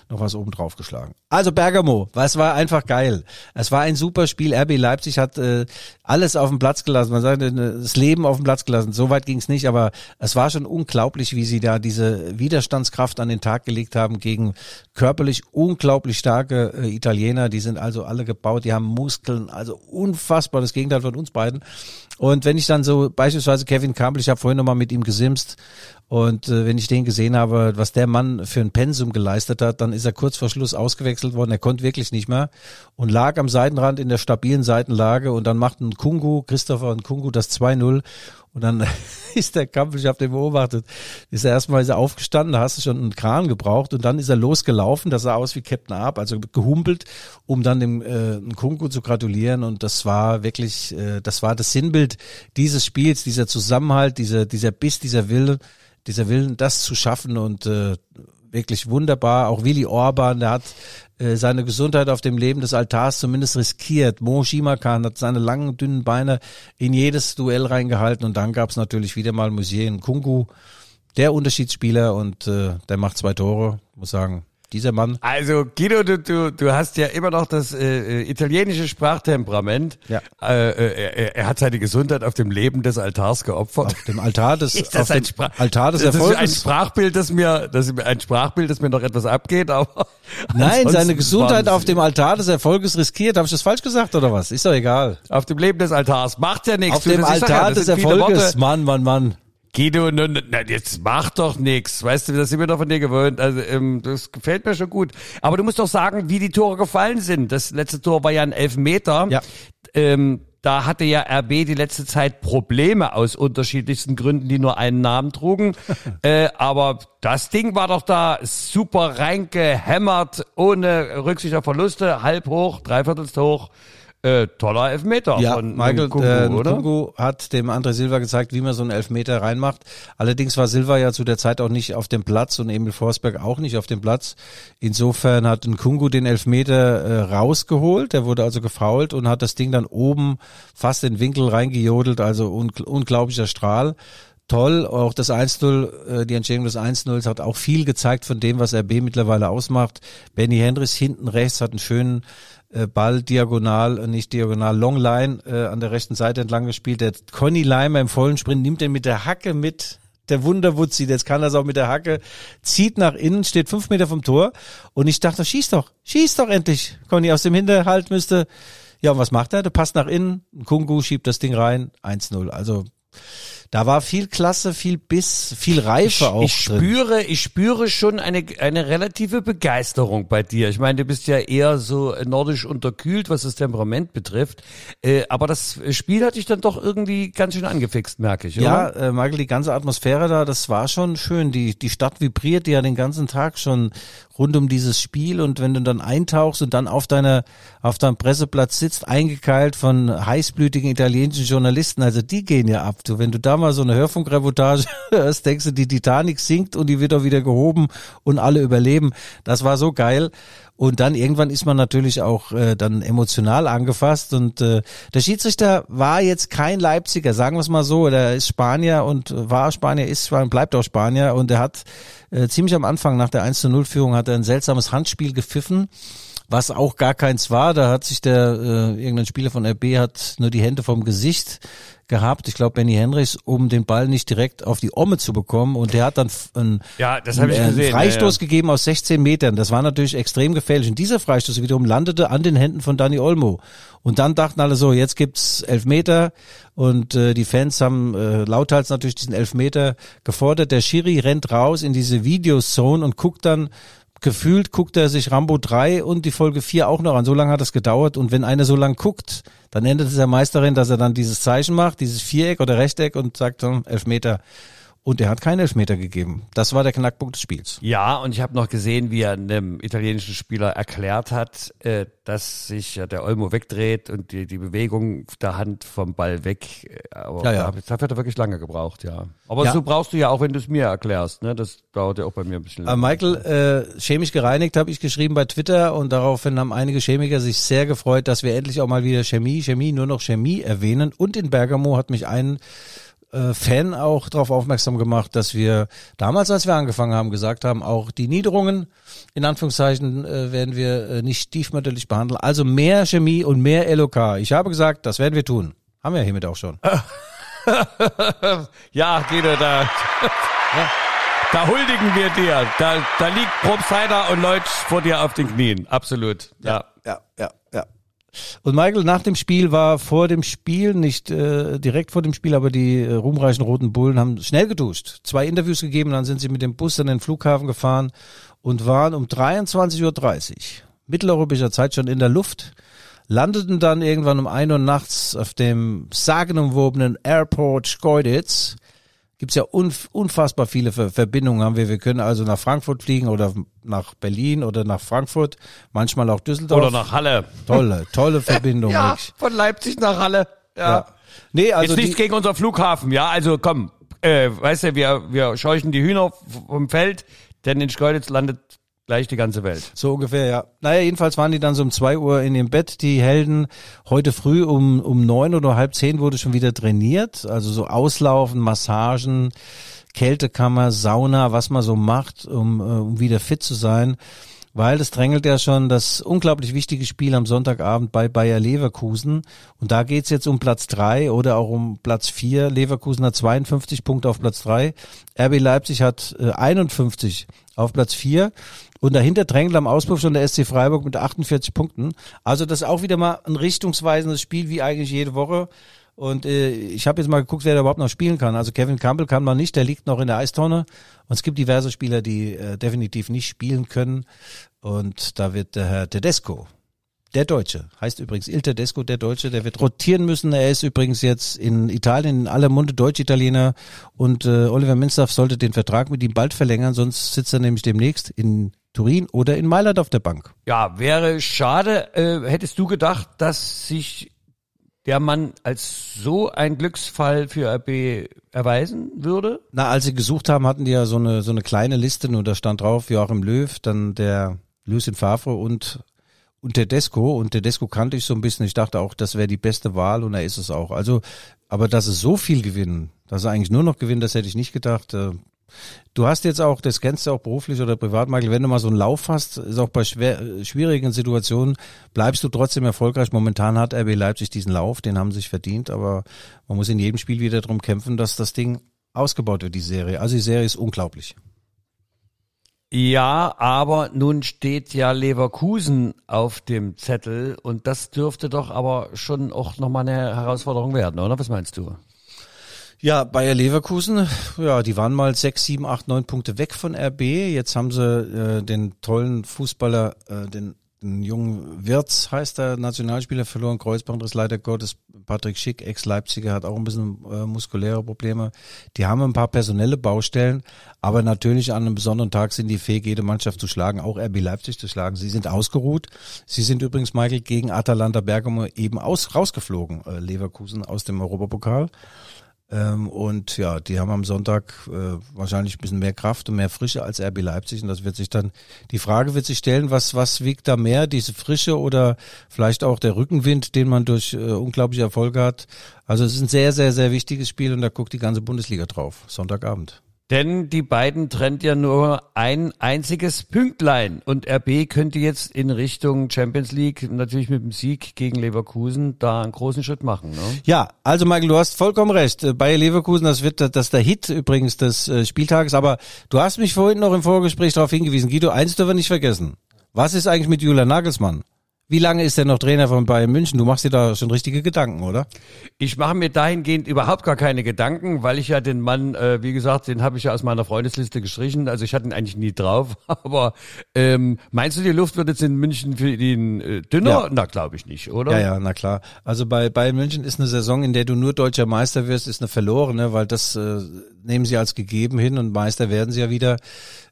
noch was oben drauf geschlagen. Also Bergamo, es war einfach geil. Es war ein super Spiel. RB Leipzig hat äh, alles auf den Platz gelassen. Man sagt, äh, das Leben auf den Platz gelassen. So weit ging's nicht, aber es war schon unglaublich, wie sie da diese Widerstandskraft an den Tag gelegt haben gegen körperlich unglaublich starke äh, Italiener. Die sind also alle gebaut, die haben Muskeln, also unfassbar das Gegenteil von uns beiden. Und wenn ich dann so beispielsweise Kevin Campbell, ich habe vorhin nochmal mit ihm gesimst und äh, wenn ich den gesehen habe, was der Mann für ein Pensum geleistet hat, dann ist er kurz vor Schluss ausgewechselt worden. Er konnte wirklich nicht mehr und lag am Seitenrand in der stabilen Seitenlage und dann machten Kungu, Christopher und Kungu das 2-0 und dann ist der Kampf, ich habe den beobachtet, ist er erstmal ist er aufgestanden, da hast du schon einen Kran gebraucht und dann ist er losgelaufen, das sah aus wie Captain Arp, also gehumpelt, um dann dem äh, Kungu zu gratulieren und das war wirklich, äh, das war das Sinnbild dieses Spiels, dieser Zusammenhalt, dieser, dieser Biss, dieser Wille, dieser Willen, das zu schaffen und äh, wirklich wunderbar. Auch Willi Orban, der hat seine Gesundheit auf dem Leben des Altars zumindest riskiert. Mo Shimakan hat seine langen, dünnen Beine in jedes Duell reingehalten und dann gab es natürlich wieder mal Museen Kungu, der Unterschiedsspieler und äh, der macht zwei Tore. Muss sagen, dieser Mann. Also Guido, du, du, du hast ja immer noch das äh, äh, italienische Sprachtemperament. Ja. Äh, äh, er, er hat seine Gesundheit auf dem Leben des Altars geopfert. Auf dem Altar des, Ist das auf ein Sprach- Altar des das ist ein Erfolges. Sprachbild, das mir, das ist ein Sprachbild, das mir noch etwas abgeht, aber Nein, seine Gesundheit auf dem Altar des Erfolges riskiert. Habe ich das falsch gesagt oder was? Ist doch egal. auf dem Leben des Altars macht ja nichts. Auf Du, dem ja, Altar das des Erfolges. Mann, Mann, Mann. Guido, nun, na, jetzt mach doch nix. Weißt du, das sind wir doch von dir gewöhnt. Also, ähm, das gefällt mir schon gut. Aber du musst doch sagen, wie die Tore gefallen sind. Das letzte Tor war ja ein Elfmeter. Ja. Ähm, da hatte ja RB die letzte Zeit Probleme aus unterschiedlichsten Gründen, die nur einen Namen trugen. äh, aber das Ding war doch da super reingehämmert, ohne Rücksicht auf Verluste, halb hoch, dreiviertelst hoch. Äh, toller Elfmeter Ja, von Michael Nkunku, äh, oder? Nkunku hat dem André Silva gezeigt, wie man so einen Elfmeter reinmacht. Allerdings war Silva ja zu der Zeit auch nicht auf dem Platz und Emil Forsberg auch nicht auf dem Platz. Insofern hat Nkunku den Elfmeter äh, rausgeholt. Der wurde also gefault und hat das Ding dann oben fast in den Winkel reingejodelt. Also un unglaublicher Strahl. Toll, auch das 1-0, äh, die Entstehung des 1-0 hat auch viel gezeigt von dem, was RB mittlerweile ausmacht. Benny Hendricks hinten rechts hat einen schönen äh, Ball diagonal, äh, nicht diagonal, Longline äh, an der rechten Seite entlang gespielt. Der Conny Leimer im vollen Sprint nimmt den mit der Hacke mit. Der Wunderwutzi, jetzt kann er es auch mit der Hacke, zieht nach innen, steht fünf Meter vom Tor und ich dachte, schieß doch, schieß doch endlich. Conny aus dem Hinterhalt müsste Ja, und was macht er? Der passt nach innen, Kungu schiebt das Ding rein, 1-0. Also da war viel Klasse, viel Biss, viel Reife auch ich drin. spüre, ich spüre schon eine, eine relative Begeisterung bei dir. Ich meine, du bist ja eher so nordisch unterkühlt, was das Temperament betrifft. Äh, aber das Spiel hat dich dann doch irgendwie ganz schön angefixt, merke ich, oder? Ja, äh, Michael, die ganze Atmosphäre da, das war schon schön. Die, die Stadt vibriert ja den ganzen Tag schon rund um dieses Spiel und wenn du dann eintauchst und dann auf deiner, auf deinem Presseplatz sitzt, eingekeilt von heißblütigen italienischen Journalisten, also die gehen ja ab. Du, wenn du da mal so eine Hörfunkreportage hörst, denkst du, die Titanic sinkt und die wird auch wieder gehoben und alle überleben. Das war so geil. Und dann irgendwann ist man natürlich auch äh, dann emotional angefasst und äh, der Schiedsrichter war jetzt kein Leipziger, sagen wir es mal so, der ist Spanier und war Spanier, ist Spanier, bleibt auch Spanier und er hat äh, ziemlich am Anfang nach der 1 zu 0 Führung hat er ein seltsames Handspiel gepfiffen was auch gar keins war. Da hat sich der äh, irgendein Spieler von RB hat nur die Hände vom Gesicht gehabt, ich glaube Benny Henrichs, um den Ball nicht direkt auf die Omme zu bekommen und der hat dann einen, Ja, das ich einen gesehen. Freistoß ja, ja. gegeben aus 16 Metern. Das war natürlich extrem gefährlich und dieser Freistoß wiederum landete an den Händen von Dani Olmo und dann dachten alle so, jetzt gibt's Elfmeter und äh, die Fans haben äh, lauthals natürlich diesen Elfmeter gefordert. Der Schiri rennt raus in diese Videozone und guckt dann gefühlt guckt er sich Rambo 3 und die Folge 4 auch noch an. So lange hat es gedauert. Und wenn einer so lang guckt, dann endet es der Meisterin, dass er dann dieses Zeichen macht, dieses Viereck oder Rechteck und sagt dann Elfmeter. Und er hat keinen Elfmeter gegeben. Das war der Knackpunkt des Spiels. Ja, und ich habe noch gesehen, wie er einem italienischen Spieler erklärt hat, äh, dass sich ja der Olmo wegdreht und die, die Bewegung der Hand vom Ball weg. äh, Aber Ja, ja. da- dafür hat er wirklich lange gebraucht, ja. Aber Ja. so brauchst du ja auch, wenn du es mir erklärst. Ne? Das dauert ja auch bei mir ein bisschen Äh, länger. Michael, äh, chemisch gereinigt habe ich geschrieben bei Twitter und daraufhin haben einige Chemiker sich sehr gefreut, dass wir endlich auch mal wieder Chemie, Chemie, nur noch Chemie erwähnen. Und in Bergamo hat mich ein äh, Fan auch darauf aufmerksam gemacht, dass wir damals, als wir angefangen haben, gesagt haben, auch die Niederungen, in Anführungszeichen, äh, werden wir äh, nicht stiefmütterlich behandeln. Also mehr Chemie und mehr LOK. Ich habe gesagt, das werden wir tun. Haben wir hiermit auch schon. Ja, Guido, da, da huldigen wir dir. Da, da liegt Probstheider und Leutsch vor dir auf den Knien. Absolut. Ja. ja, ja, ja. Und Michael, nach dem Spiel war vor dem Spiel, nicht äh, direkt vor dem Spiel, aber die äh, ruhmreichen Roten Bullen haben schnell geduscht. Zwei Interviews gegeben, dann sind sie mit dem Bus an den Flughafen gefahren und waren um 23.30 Uhr mitteleuropäischer Zeit schon in der Luft, landeten dann irgendwann um 1 Uhr nachts auf dem sagenumwobenen Airport Schkeuditz. Gibt's ja unf unfassbar viele Ver Verbindungen haben wir. Wir können also nach Frankfurt fliegen oder nach Berlin oder nach Frankfurt, manchmal auch Düsseldorf. Oder nach Halle. Tolle, tolle Verbindung. Ja, von Leipzig nach Halle. Ja. ja. Nee, also Jetzt nichts gegen unser Flughafen, ja. Also komm, äh, weißt du, wir, wir scheuchen die Hühner vom Feld, denn in Schkeuditz landet gleich die ganze Welt. so ungefähr, ja. Naja, jedenfalls waren die dann so um zwei Uhr in ihrem Bett, die Helden. Heute früh um, um neun oder halb zehn wurde schon wieder trainiert. Also so Auslaufen, Massagen, Kältekammer, Sauna, was man so macht, um, äh, um wieder fit zu sein. Weil das drängelt ja schon das unglaublich wichtige Spiel am Sonntagabend bei Bayer Leverkusen. Und da geht's jetzt um Platz drei oder auch um Platz vier. Leverkusen hat 52 Punkte auf Platz drei. RB Leipzig hat äh, 51 auf Platz vier. Und dahinter drängelt am Auspuff schon der SC Freiburg mit 48 Punkten. Also das ist auch wieder mal ein richtungsweisendes Spiel, wie eigentlich jede Woche. Und äh, ich habe jetzt mal geguckt, wer da überhaupt noch spielen kann. Also Kevin Campbell kann noch nicht, der liegt noch in der Eistonne. Und es gibt diverse Spieler, die äh, definitiv nicht spielen können. Und da wird der Herr Tedesco, der Deutsche, heißt übrigens Il Tedesco, der Deutsche, der wird rotieren müssen. Er ist übrigens jetzt in Italien in aller Munde Deutsch-Italiener. Und äh, Oliver Minstaff sollte den Vertrag mit ihm bald verlängern, sonst sitzt er nämlich demnächst in Turin oder in Mailand auf der Bank. Ja, wäre schade. Äh, hättest du gedacht, dass sich der Mann als so ein Glücksfall für RB erweisen würde? Na, als sie gesucht haben, hatten die ja so eine, so eine kleine Liste und da stand drauf Joachim Löw, dann der Lucien Favre und, und Tedesco. Und Tedesco kannte ich so ein bisschen. Ich dachte auch, das wäre die beste Wahl und er ist es auch. Also, aber dass es so viel gewinnen, dass er eigentlich nur noch gewinnt, das hätte ich nicht gedacht. Äh, Du hast jetzt auch, das kennst du auch beruflich oder privat, Michael, wenn du mal so einen Lauf hast, ist auch bei schwer, äh, schwierigen Situationen, bleibst du trotzdem erfolgreich. Momentan hat RB Leipzig diesen Lauf, den haben sie sich verdient, aber man muss in jedem Spiel wieder darum kämpfen, dass das Ding ausgebaut wird, die Serie. Also die Serie ist unglaublich. Ja, aber nun steht ja Leverkusen auf dem Zettel und das dürfte doch aber schon auch nochmal eine Herausforderung werden, oder? Was meinst du? Ja, Bayer Leverkusen, ja, die waren mal sechs, sieben, acht, neun Punkte weg von RB. Jetzt haben sie äh, den tollen Fußballer, äh, den, den jungen Wirtz heißt der Nationalspieler verloren, Kreuzbandriss leider Gottes. Patrick Schick, Ex-Leipziger, hat auch ein bisschen äh, muskuläre Probleme. Die haben ein paar personelle Baustellen, aber natürlich an einem besonderen Tag sind die fähig, jede Mannschaft zu schlagen, auch RB Leipzig zu schlagen. Sie sind ausgeruht. Sie sind übrigens, Michael, gegen Atalanta Bergamo eben aus, rausgeflogen, äh, Leverkusen aus dem Europapokal. Ähm, und ja, die haben am Sonntag äh, wahrscheinlich ein bisschen mehr Kraft und mehr Frische als RB Leipzig. Und das wird sich dann, die Frage wird sich stellen, was, was wiegt da mehr, diese Frische oder vielleicht auch der Rückenwind, den man durch äh, unglaubliche Erfolge hat. Also es ist ein sehr, sehr, sehr wichtiges Spiel und da guckt die ganze Bundesliga drauf. Sonntagabend. Denn die beiden trennt ja nur ein einziges Pünktlein. Und RB könnte jetzt in Richtung Champions League natürlich mit dem Sieg gegen Leverkusen da einen großen Schritt machen. Ne? Ja, also Michael, du hast vollkommen recht. Bayer Leverkusen, das wird das ist der Hit übrigens des äh, Spieltages. Aber du hast mich vorhin noch im Vorgespräch darauf hingewiesen. Guido, eins dürfen wir nicht vergessen. Was ist eigentlich mit Julian Nagelsmann? Wie lange ist er noch Trainer von Bayern München? Du machst dir da schon richtige Gedanken, oder? Ich mache mir dahingehend überhaupt gar keine Gedanken, weil ich ja den Mann, äh, wie gesagt, den habe ich ja aus meiner Freundesliste gestrichen. Also ich hatte ihn eigentlich nie drauf. Aber ähm, meinst du, die Luft wird jetzt in München für ihn äh, dünner? Ja. Na, glaube ich nicht, oder? Ja, ja, na klar. Also bei Bayern München ist eine Saison, in der du nur deutscher Meister wirst, ist eine verlorene, weil das äh, nehmen sie als gegeben hin und Meister werden sie ja wieder.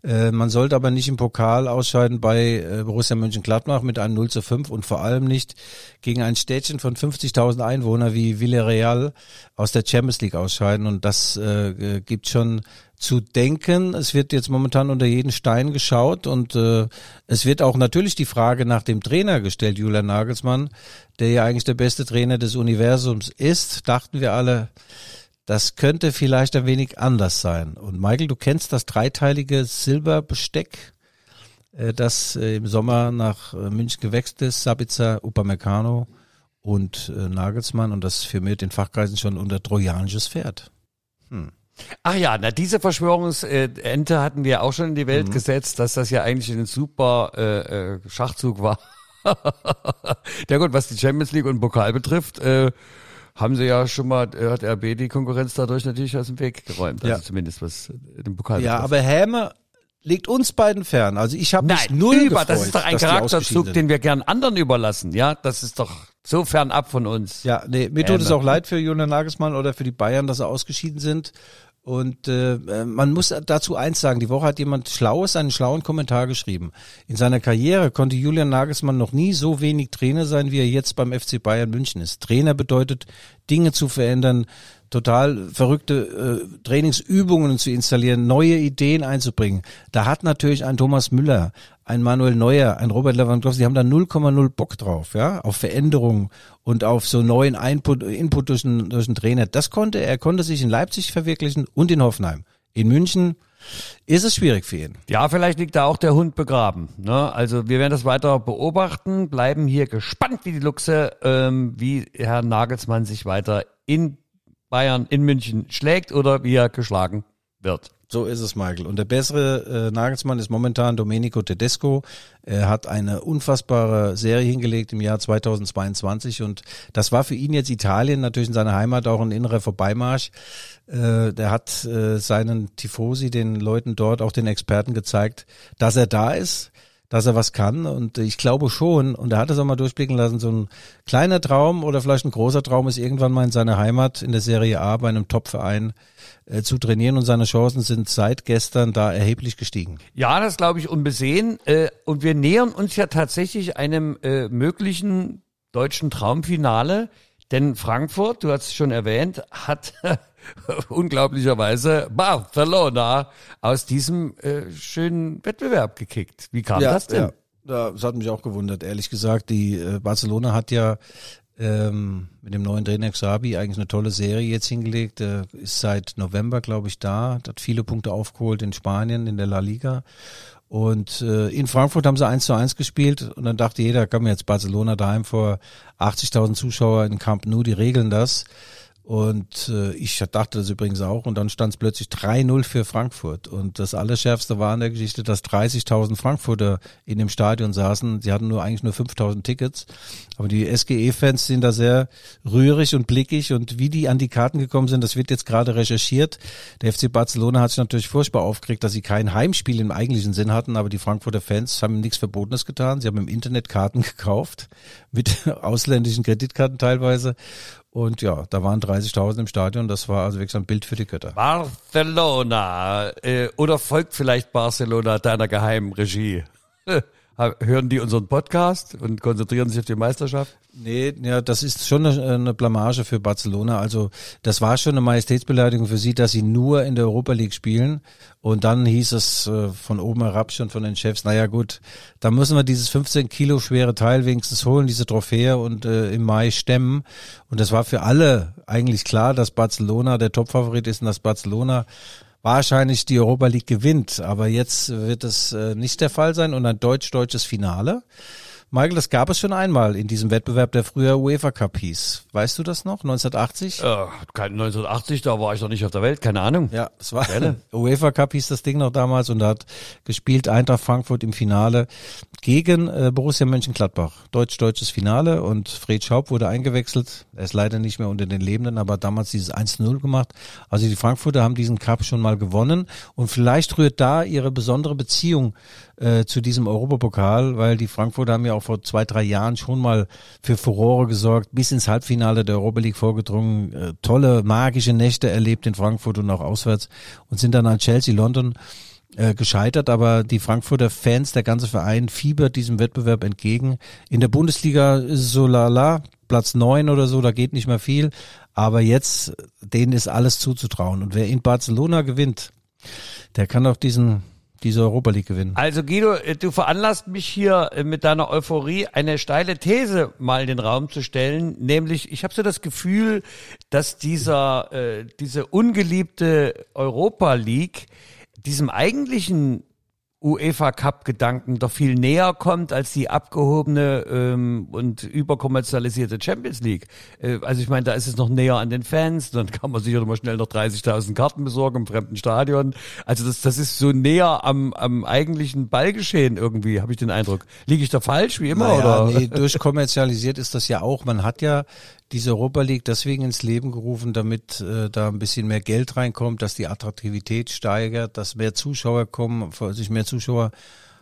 Äh, man sollte aber nicht im Pokal ausscheiden bei äh, Borussia Mönchengladbach mit einem 0 zu 5 und vor allem nicht gegen ein Städtchen von 50.000 Einwohnern wie Villarreal aus der Champions League ausscheiden und das äh, äh, gibt schon zu denken. Es wird jetzt momentan unter jeden Stein geschaut und äh, es wird auch natürlich die Frage nach dem Trainer gestellt, Julian Nagelsmann, der ja eigentlich der beste Trainer des Universums ist, dachten wir alle, das könnte vielleicht ein wenig anders sein. Und Michael, du kennst das dreiteilige Silberbesteck, das äh, im Sommer nach äh, München gewechselt ist, Sabitzer, Upamecano und äh, Nagelsmann und das firmiert in Fachkreisen schon unter trojanisches Pferd. Hm. Ach ja, na diese Verschwörungsente hatten wir auch schon in die Welt gesetzt, dass das ja eigentlich ein super äh, äh, Schachzug war. ja gut, was die Champions League und Pokal betrifft, äh, haben sie ja schon mal, äh, hat RB die Konkurrenz dadurch natürlich aus dem Weg geräumt. Also Ja. zumindest was äh, den Pokal Ja, betrifft. aber Häme liegt uns beiden fern. Also ich habe mich null über, gefreut, das ist doch ein Charakterzug, den wir gern anderen überlassen, ja? Das ist doch so fernab von uns. Ja, nee, mir tut es Häme. auch leid für Julian Nagelsmann oder für die Bayern, dass sie ausgeschieden sind. Und äh, man muss dazu eins sagen, die Woche hat jemand Schlaues, einen schlauen Kommentar geschrieben. In seiner Karriere konnte Julian Nagelsmann noch nie so wenig Trainer sein, wie er jetzt beim FC Bayern München ist. Trainer bedeutet, Dinge zu verändern, total verrückte äh, Trainingsübungen zu installieren, neue Ideen einzubringen. Da hat natürlich ein Thomas Müller, ein Manuel Neuer, ein Robert Lewandowski, die haben da 0,0 Bock drauf, ja, auf Veränderungen und auf so neuen Input, Input durch einen, durch einen Trainer. Das konnte er, er konnte sich in Leipzig verwirklichen und in Hoffenheim. In München ist es schwierig für ihn. Ja, vielleicht liegt da auch der Hund begraben. Ne? Also wir werden das weiter beobachten, bleiben hier gespannt wie die Luchse, ähm, wie Herr Nagelsmann sich weiter in Bayern, in München schlägt oder wie er geschlagen wird. So ist es, Michael. Und der bessere äh, Nagelsmann ist momentan Domenico Tedesco. Er hat eine unfassbare Serie hingelegt im Jahr 2022 und das war für ihn jetzt Italien natürlich in seiner Heimat auch ein innerer Vorbeimarsch. Äh, der hat äh, seinen Tifosi, den Leuten dort, auch den Experten gezeigt, dass er da ist dass er was kann und ich glaube schon, und er hat es auch mal durchblicken lassen, so ein kleiner Traum oder vielleicht ein großer Traum ist irgendwann mal in seiner Heimat in der Serie A bei einem Top-Verein äh, zu trainieren und seine Chancen sind seit gestern da erheblich gestiegen. Ja, das glaube ich unbesehen. Äh, und wir nähern uns ja tatsächlich einem äh, möglichen deutschen Traumfinale. Denn Frankfurt, du hast es schon erwähnt, hat unglaublicherweise Barcelona aus diesem äh, schönen Wettbewerb gekickt. Wie kam das denn? Ja, das hat mich auch gewundert, ehrlich gesagt. Die äh, Barcelona hat ja ähm, mit dem neuen Trainer Xabi eigentlich eine tolle Serie jetzt hingelegt. Äh, ist seit November, glaube ich, da. Hat viele Punkte aufgeholt in Spanien, in der La Liga. Und äh, in Frankfurt haben sie 1 zu 1 gespielt und dann dachte jeder, komm jetzt Barcelona daheim vor 80.000 Zuschauer in Camp Nou, die regeln das. Und äh, ich dachte das übrigens auch. Und dann stand es plötzlich 3-0 für Frankfurt. Und das Allerschärfste war in der Geschichte, dass 30.000 Frankfurter in dem Stadion saßen. Sie hatten nur eigentlich nur 5.000 Tickets. Aber die SGE-Fans sind da sehr rührig und blickig. Und wie die an die Karten gekommen sind, das wird jetzt gerade recherchiert. Der FC Barcelona hat sich natürlich furchtbar aufgeregt, dass sie kein Heimspiel im eigentlichen Sinn hatten. Aber die Frankfurter Fans haben nichts Verbotenes getan. Sie haben im Internet Karten gekauft. Mit ausländischen Kreditkarten teilweise. Und ja, da waren 30.000 im Stadion. Das war also wirklich ein Bild für die Götter. Barcelona. Äh, oder folgt vielleicht Barcelona deiner geheimen Regie? Hören die unseren Podcast und konzentrieren sich auf die Meisterschaft? Nee, ja, das ist schon eine, Blamage für Barcelona. Also das war schon eine Majestätsbeleidigung für sie, dass sie nur in der Europa League spielen. Und dann hieß es äh, von oben herab schon von den Chefs, naja gut, da müssen wir dieses 15 Kilo schwere Teil wenigstens holen, diese Trophäe und äh, im Mai stemmen. Und das war für alle eigentlich klar, dass Barcelona der Topfavorit ist und dass Barcelona wahrscheinlich die Europa League gewinnt. Aber jetzt wird es äh, nicht der Fall sein und ein deutsch-deutsches Finale. Michael, das gab es schon einmal in diesem Wettbewerb, der früher UEFA Cup hieß. Weißt du das noch? 1980? Äh, kein 1980, da war ich noch nicht auf der Welt, keine Ahnung. Ja, es war UEFA Cup hieß das Ding noch damals und da hat gespielt Eintracht Frankfurt im Finale gegen äh, Borussia Mönchengladbach. Deutsch-deutsches Finale und Fred Schaub wurde eingewechselt. Er ist leider nicht mehr unter den Lebenden, aber damals dieses 1-0 gemacht. Also die Frankfurter haben diesen Cup schon mal gewonnen und vielleicht rührt da ihre besondere Beziehung äh, zu diesem Europapokal, weil die Frankfurter haben ja auch vor zwei, drei Jahren schon mal für Furore gesorgt, bis ins Halbfinale der Europa League vorgedrungen, äh, tolle magische Nächte erlebt in Frankfurt und auch auswärts und sind dann an Chelsea, London äh, gescheitert, aber die Frankfurter Fans, der ganze Verein fiebert diesem Wettbewerb entgegen. In der Bundesliga ist es so lala, Platz neun oder so, da geht nicht mehr viel, aber jetzt, denen ist alles zuzutrauen und wer in Barcelona gewinnt, der kann auch diesen diese Europa League gewinnen. Also Guido, äh, du veranlasst mich hier äh, mit deiner Euphorie eine steile These mal in den Raum zu stellen, nämlich ich habe so das Gefühl, dass dieser äh, diese ungeliebte Europa League diesem eigentlichen UEFA Cup Gedanken doch viel näher kommt als die abgehobene ähm, und überkommerzialisierte Champions League. Äh, also ich meine, da ist es noch näher an den Fans, dann kann man sicher mal schnell noch 30.000 Karten besorgen im fremden Stadion. Also das, das ist so näher am, am eigentlichen Ballgeschehen irgendwie, habe ich den Eindruck. Liege ich da falsch, wie immer? Naja, oder? Nee, durchkommerzialisiert ist das ja auch. Man hat ja diese Europa League deswegen ins Leben gerufen, damit äh, da ein bisschen mehr Geld reinkommt, dass die Attraktivität steigert, dass mehr Zuschauer kommen, sich mehr Zuschauer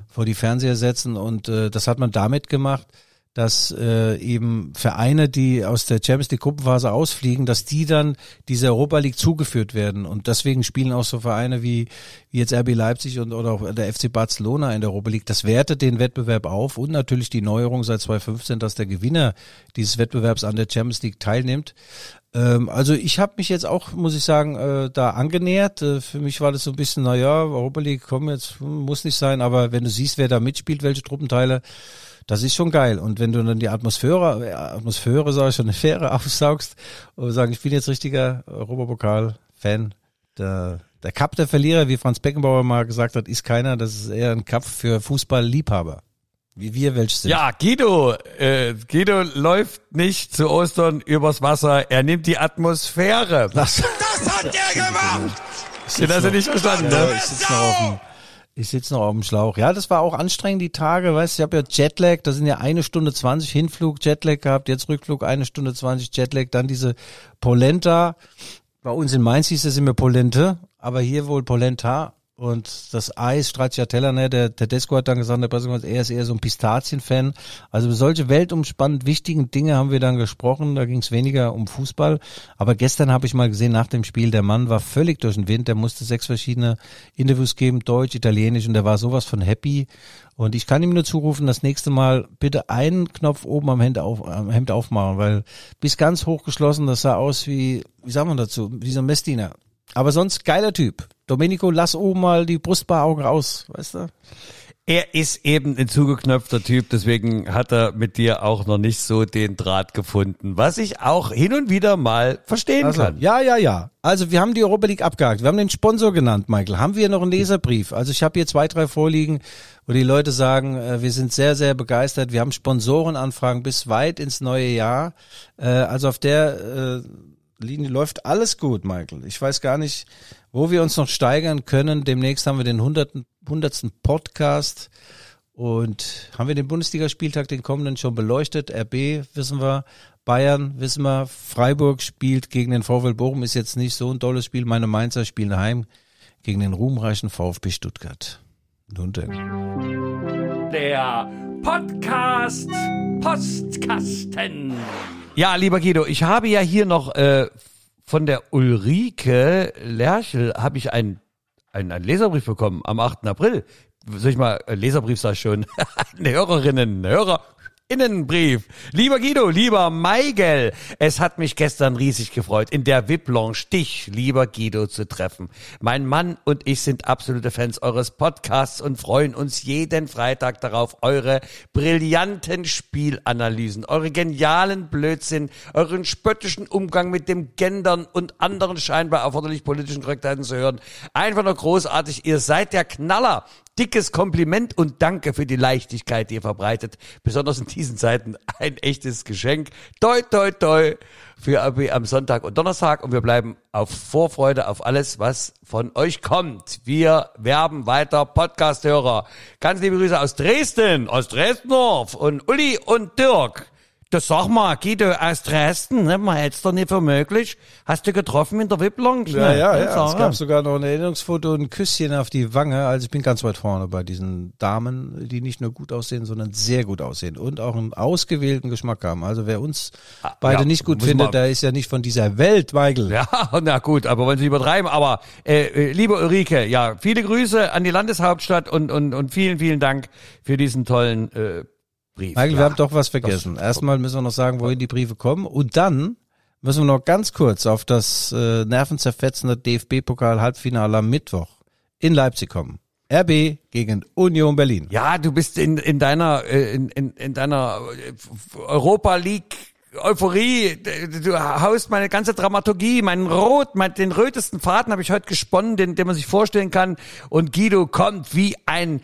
vor die Fernseher setzen. Und äh, das hat man damit gemacht, dass äh, eben Vereine, die aus der Champions League Gruppenphase ausfliegen, dass die dann dieser Europa League zugeführt werden und deswegen spielen auch so Vereine wie, wie jetzt RB Leipzig und oder auch der FC Barcelona in der Europa League. Das wertet den Wettbewerb auf und natürlich die Neuerung seit 2015, dass der Gewinner dieses Wettbewerbs an der Champions League teilnimmt. Ähm, also ich habe mich jetzt auch, muss ich sagen, äh, da angenähert. Äh, für mich war das so ein bisschen, naja, Europa League, komm jetzt, hm, muss nicht sein, aber wenn du siehst, wer da mitspielt, welche Truppenteile, das ist schon geil. Und wenn du dann die Atmosphäre, äh, Atmosphäre, sag ich schon, eine Fähre aufsaugst und sagen, ich bin jetzt richtiger Europapokal-Fan, der, der Cup der Verlierer, wie Franz Beckenbauer mal gesagt hat, ist keiner, das ist eher ein Cup für Fußballliebhaber. Wie wir welche sind. Ja, Guido, äh, Guido läuft nicht zu Ostern übers Wasser, er nimmt die Atmosphäre. Das, Das hat er gemacht! Den hast du nicht verstanden, ja, ne? ich sitze noch auf dem, ich sitz noch auf dem Schlauch. Ja, das war auch anstrengend, die Tage, weißt du, ich habe ja Jetlag, das sind ja eine Stunde zwanzig Hinflug, Jetlag gehabt, jetzt Rückflug, eine Stunde zwanzig Jetlag, dann diese Polenta. Bei uns in Mainz hieß es immer Polente, aber hier wohl Polenta. Und das Eis, Stracciatella, ne, der Tedesco hat dann gesagt, der Pressekonferenz, er ist eher so ein Pistazien-Fan. Also über solche weltumspannend wichtigen Dinge haben wir dann gesprochen, da ging es weniger um Fußball. Aber gestern habe ich mal gesehen, nach dem Spiel, der Mann war völlig durch den Wind, der musste sechs verschiedene Interviews geben, Deutsch, Italienisch und der war sowas von happy. Und ich kann ihm nur zurufen, das nächste Mal bitte einen Knopf oben am Hemd, auf, am Hemd aufmachen, weil bis ganz hoch geschlossen, das sah aus wie, wie sagt man dazu, wie so ein Messdiener. Aber sonst geiler Typ. Domenico, lass oben mal die Brustbehaarung raus, weißt du? Er ist eben ein zugeknöpfter Typ, deswegen hat er mit dir auch noch nicht so den Draht gefunden, was ich auch hin und wieder mal verstehen Also, kann. ja, ja, ja. Also wir haben die Europa League abgehakt. Wir haben den Sponsor genannt, Michael. Haben wir noch einen Leserbrief? Also ich habe hier zwei, drei vorliegen, wo die Leute sagen, äh, wir sind sehr, sehr begeistert. Wir haben Sponsorenanfragen bis weit ins neue Jahr. Äh, also auf der äh, Linie läuft alles gut, Michael. Ich weiß gar nicht, wo wir uns noch steigern können. Demnächst haben wir den hundertsten, hundertsten Podcast und haben wir den Bundesligaspieltag, den kommenden schon beleuchtet. RB wissen wir, Bayern wissen wir, Freiburg spielt gegen den VfL Bochum, ist jetzt nicht so ein tolles Spiel. Meine Mainzer spielen daheim gegen den ruhmreichen VfB Stuttgart. Nun denn. Der Podcast Postkasten. Ja, lieber Guido, ich habe ja hier noch äh, von der Ulrike Lerchel habe ich einen einen, einen Leserbrief bekommen am 8. April. Soll ich mal, äh, Leserbrief sag ich schon, eine Hörerinnen, Hörer, Innenbrief. Lieber Guido, lieber Michael, es hat mich gestern riesig gefreut, in der VIP-Lounge dich, lieber Guido, zu treffen. Mein Mann und ich sind absolute Fans eures Podcasts und freuen uns jeden Freitag darauf, eure brillanten Spielanalysen, eure genialen Blödsinn, euren spöttischen Umgang mit dem Gendern und anderen scheinbar erforderlich politischen Korrektheiten zu hören. Einfach nur großartig, ihr seid der Knaller. Dickes Kompliment und danke für die Leichtigkeit, die ihr verbreitet. Besonders in diesen Zeiten ein echtes Geschenk. Toi, toi, toi für AB am Sonntag und Donnerstag und wir bleiben auf Vorfreude auf alles, was von euch kommt. Wir werben weiter Podcast-Hörer. Ganz liebe Grüße aus Dresden, aus Dresdendorf und Uli und Dirk. Das sag mal, Guido aus Dresden, ne? Man hätte es doch nicht für möglich. Hast du getroffen in der? Ja, ne? ja, ja. Sag Es gab sogar noch ein Erinnerungsfoto und ein Küsschen auf die Wange. Also ich bin ganz weit vorne bei diesen Damen, die nicht nur gut aussehen, sondern sehr gut aussehen und auch einen ausgewählten Geschmack haben. Also wer uns beide Ah, ja, nicht gut findet, der ist ja nicht von dieser Welt, Michael. Ja, na gut, aber wollen Sie übertreiben. Aber äh, äh, liebe Ulrike, ja, viele Grüße an die Landeshauptstadt und, und, und vielen, vielen Dank für diesen tollen äh, Brief. Michael, ja. wir haben doch was vergessen. Erstmal müssen wir noch sagen, wohin die Briefe kommen. Und dann müssen wir noch ganz kurz auf das äh, nervenzerfetzende DFB-Pokal-Halbfinale am Mittwoch in Leipzig kommen. RB gegen Union Berlin. Ja, du bist in, in deiner äh, in, in, in deiner äh, Europa League Euphorie, du haust meine ganze Dramaturgie, meinen Rot, mein, den rötesten Faden habe ich heute gesponnen, den, den man sich vorstellen kann. Und Guido kommt wie ein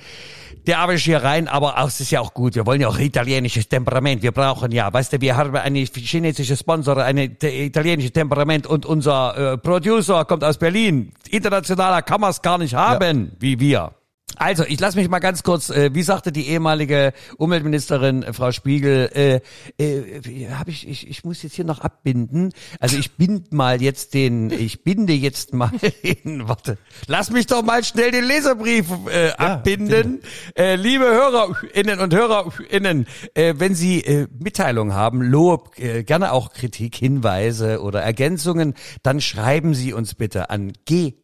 der Abisch hier rein, aber auch, es ist ja auch gut. Wir wollen ja auch italienisches Temperament. Wir brauchen ja, weißt du, wir haben eine chinesische Sponsor, eine te- italienische Temperament und unser äh, Producer kommt aus Berlin. Internationaler kann man es gar nicht haben, wie wir. Also, ich lasse mich mal ganz kurz, äh, wie sagte die ehemalige Umweltministerin äh, Frau Spiegel, äh, äh, hab ich, ich, ich muss jetzt hier noch abbinden. Also ich bind mal jetzt den, ich binde jetzt mal den, warte, lass mich doch mal schnell den Leserbrief äh, abbinden. Äh, liebe HörerInnen und HörerInnen, äh, wenn Sie äh, Mitteilungen haben, Lob, äh, gerne auch Kritik, Hinweise oder Ergänzungen, dann schreiben Sie uns bitte an g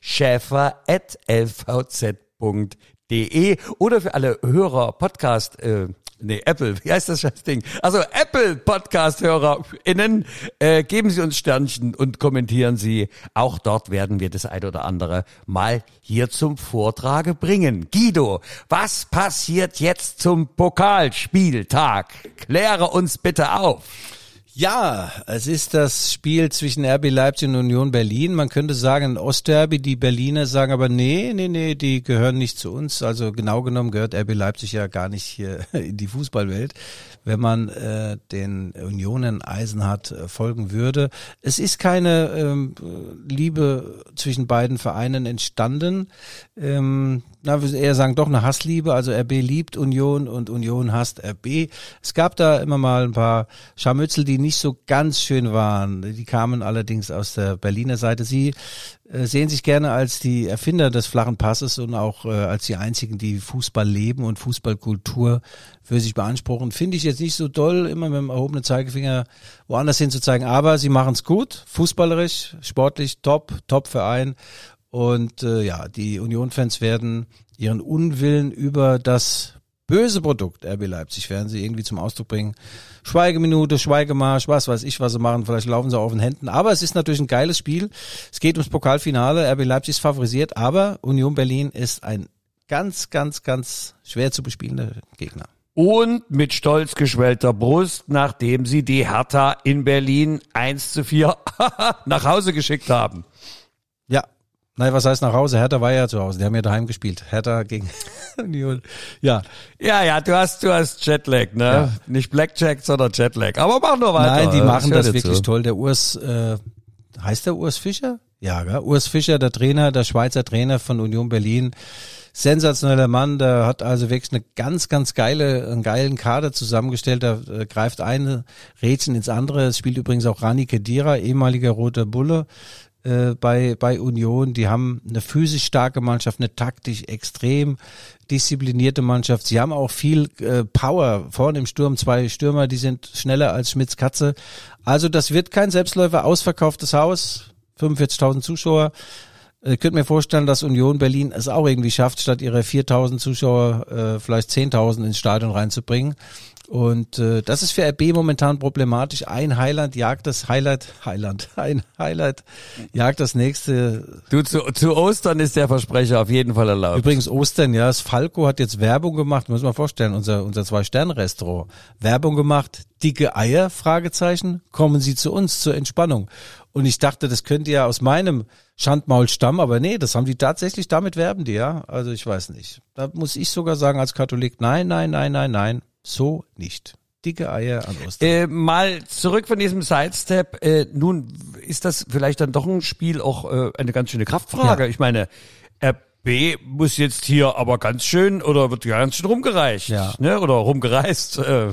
schäfer.lvz.de oder für alle Hörer Podcast, äh, nee, Apple, wie heißt das scheiß Ding? Also Apple Podcast-HörerInnen, äh, geben Sie uns Sternchen und kommentieren Sie. Auch dort werden wir das ein oder andere mal hier zum Vortrage bringen. Guido, was passiert jetzt zum Pokalspieltag? Kläre uns bitte auf. Ja, es ist das Spiel zwischen RB Leipzig und Union Berlin. Man könnte sagen ein Ostderby. Die Berliner sagen aber nee, nee, nee, die gehören nicht zu uns. Also genau genommen gehört RB Leipzig ja gar nicht hier in die Fußballwelt, wenn man äh, den Unionen Eisenhardt äh, folgen würde. Es ist keine ähm, Liebe zwischen beiden Vereinen entstanden. Ähm, na, wir eher sagen doch eine Hassliebe. Also RB liebt Union und Union hasst RB. Es gab da immer mal ein paar Scharmützel, die nicht so ganz schön waren. Die kamen allerdings aus der Berliner Seite. Sie sehen sich gerne als die Erfinder des flachen Passes und auch äh, als die einzigen, die Fußball leben und Fußballkultur für sich beanspruchen. Finde ich jetzt nicht so doll, immer mit dem erhobenen Zeigefinger woanders hin zu zeigen. Aber sie machen es gut, fußballerisch, sportlich top, top Verein. Und äh, ja, die Union-Fans werden ihren Unwillen über das böse Produkt RB Leipzig werden sie irgendwie zum Ausdruck bringen. Schweigeminute, Schweigemarsch, was weiß ich, was sie machen. Vielleicht laufen sie auf den Händen. Aber es ist natürlich ein geiles Spiel. Es geht ums Pokalfinale. RB Leipzig ist favorisiert, aber Union Berlin ist ein ganz, ganz, ganz schwer zu bespielender Gegner. und mit stolz geschwellter Brust, nachdem sie die Hertha in Berlin 1 zu 4 nach Hause geschickt haben. Nein, was heißt nach Hause? Hertha war ja zu Hause. Die haben ja daheim gespielt. Hertha gegen Union. Ja. Ja, ja, du hast, du hast Jetlag, ne? Ja. Nicht Blackjack, sondern Jetlag. Aber mach nur weiter. Nein, die machen das wirklich zu. toll. Der Urs, äh, heißt der Urs Fischer? Ja, gell? Urs Fischer, der Trainer, der Schweizer Trainer von Union Berlin. Sensationeller Mann, der hat also wirklich eine ganz, ganz geile, einen geilen Kader zusammengestellt. Da äh, greift ein Rädchen ins andere. Es spielt übrigens auch Rani Kedira, ehemaliger roter Bulle äh, bei, bei Union. Die haben eine physisch starke Mannschaft, eine taktisch extrem disziplinierte Mannschaft. Sie haben auch viel äh, Power vorne im Sturm. Zwei Stürmer, die sind schneller als Schmitz Katze. Also das wird kein Selbstläufer, ausverkauftes Haus, 45.000 Zuschauer. Ich könnte mir vorstellen, dass Union Berlin es auch irgendwie schafft, statt ihrer 4.000 Zuschauer äh, vielleicht 10.000 ins Stadion reinzubringen. Und äh, das ist für RB momentan problematisch. Ein Highlight jagt das Highlight, Highland, ein Highlight jagt das nächste. Du, zu, zu Ostern ist der Versprecher auf jeden Fall erlaubt. Übrigens Ostern, ja, das Falco hat jetzt Werbung gemacht, muss man vorstellen, unser, unser Zwei-Sterne-Restaurant. Werbung gemacht, dicke Eier, Fragezeichen, kommen Sie zu uns zur Entspannung. Und ich dachte, das könnte ja aus meinem Schandmaul stammen, aber nee, das haben die tatsächlich, damit werben die, ja. Also ich weiß nicht. Da muss ich sogar sagen als Katholik, nein, nein, nein, nein, nein, so nicht. Dicke Eier an Ostern. Äh, mal zurück von diesem Sidestep. Äh, nun ist das vielleicht dann doch ein Spiel auch äh, eine ganz schöne Kraftfrage. Ja. Ich meine, RB muss jetzt hier aber ganz schön oder wird ganz schön rumgereicht, Ja. ne? Oder rumgereist. Äh,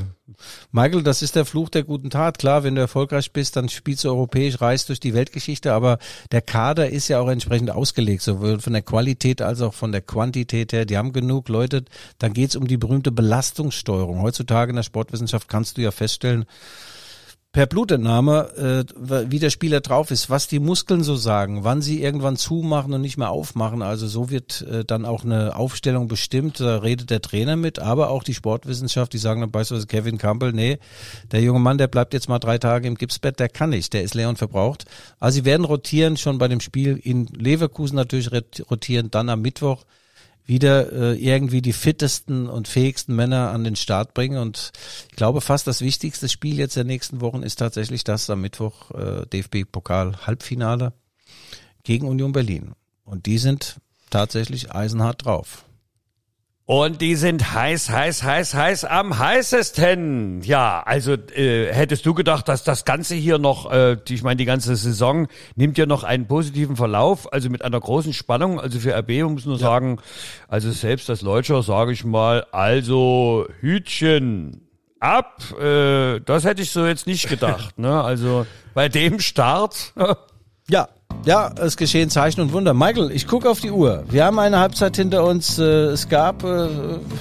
Michael, das ist der Fluch der guten Tat. Klar, wenn du erfolgreich bist, dann spielst du europäisch, reist durch die Weltgeschichte, aber der Kader ist ja auch entsprechend ausgelegt, sowohl von der Qualität als auch von der Quantität her. Die haben genug Leute. Dann geht's um die berühmte Belastungssteuerung. Heutzutage in der Sportwissenschaft kannst du ja feststellen, per Blutentnahme, äh, wie der Spieler drauf ist, was die Muskeln so sagen, wann sie irgendwann zumachen und nicht mehr aufmachen. Also so wird äh, dann auch eine Aufstellung bestimmt. Da redet der Trainer mit, aber auch die Sportwissenschaft, die sagen dann beispielsweise Kevin Campbell, nee, der junge Mann, der bleibt jetzt mal drei Tage im Gipsbett, der kann nicht, der ist leer und verbraucht. Also sie werden rotieren, schon bei dem Spiel in Leverkusen natürlich rotieren, dann am Mittwoch wieder äh, irgendwie die fittesten und fähigsten Männer an den Start bringen. Und ich glaube, fast das wichtigste Spiel jetzt der nächsten Wochen ist tatsächlich das am Mittwoch äh, DFB-Pokal-Halbfinale gegen Union Berlin. Und die sind tatsächlich eisenhart drauf. Und die sind heiß, heiß, heiß, heiß am heißesten. Ja, also äh, hättest du gedacht, dass das Ganze hier noch, äh, die, ich meine, die ganze Saison nimmt ja noch einen positiven Verlauf, also mit einer großen Spannung. Also für RB muss nur sagen, also selbst das Leutscher, sage ich mal, also Hütchen ab. Äh, das hätte ich so jetzt nicht gedacht. ne? Also bei dem Start. Ja, ja, es geschehen Zeichen und Wunder. Michael, ich gucke auf die Uhr. Wir haben eine Halbzeit hinter uns. Äh, es gab äh,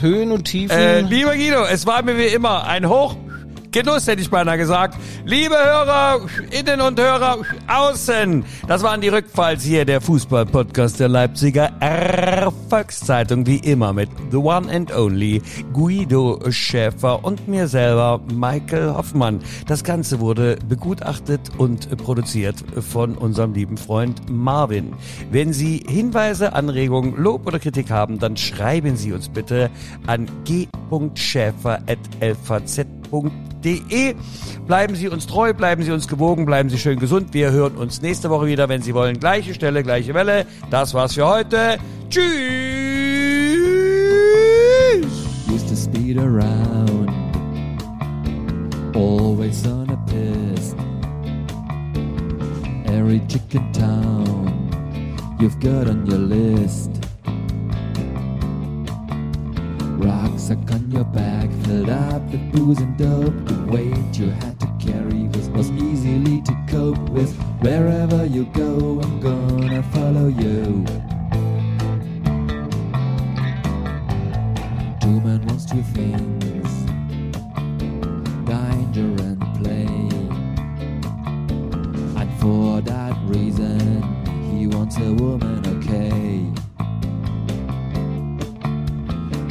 Höhen und Tiefen. Äh, lieber Guido, es war mir wie immer ein Hoch. Genuss hätte ich beinahe gesagt. Liebe Hörer, innen und Hörer, außen. Das waren die Rückfalls hier, der Fußball-Podcast der Leipziger Volkszeitung, wie immer mit The One and Only Guido Schäfer und mir selber, Michael Hoffmann. Das Ganze wurde begutachtet und produziert von unserem lieben Freund Marvin. Wenn Sie Hinweise, Anregungen, Lob oder Kritik haben, dann schreiben Sie uns bitte an g.schäfer.lvz.de. Bleiben Sie uns treu, bleiben Sie uns gewogen, bleiben Sie schön gesund. Wir hören uns nächste Woche wieder, wenn Sie wollen. Gleiche Stelle, gleiche Welle. Das war's für heute. Tschüss! used to speed around, always on a piss. Every chicken town you've got on your list. Rucksack on your back, filled up with booze and dope. The weight you had to carry was, was easily to cope with. Wherever you go, I'm gonna follow you. Two men wants two things danger and play. And for that reason, he wants a woman, okay.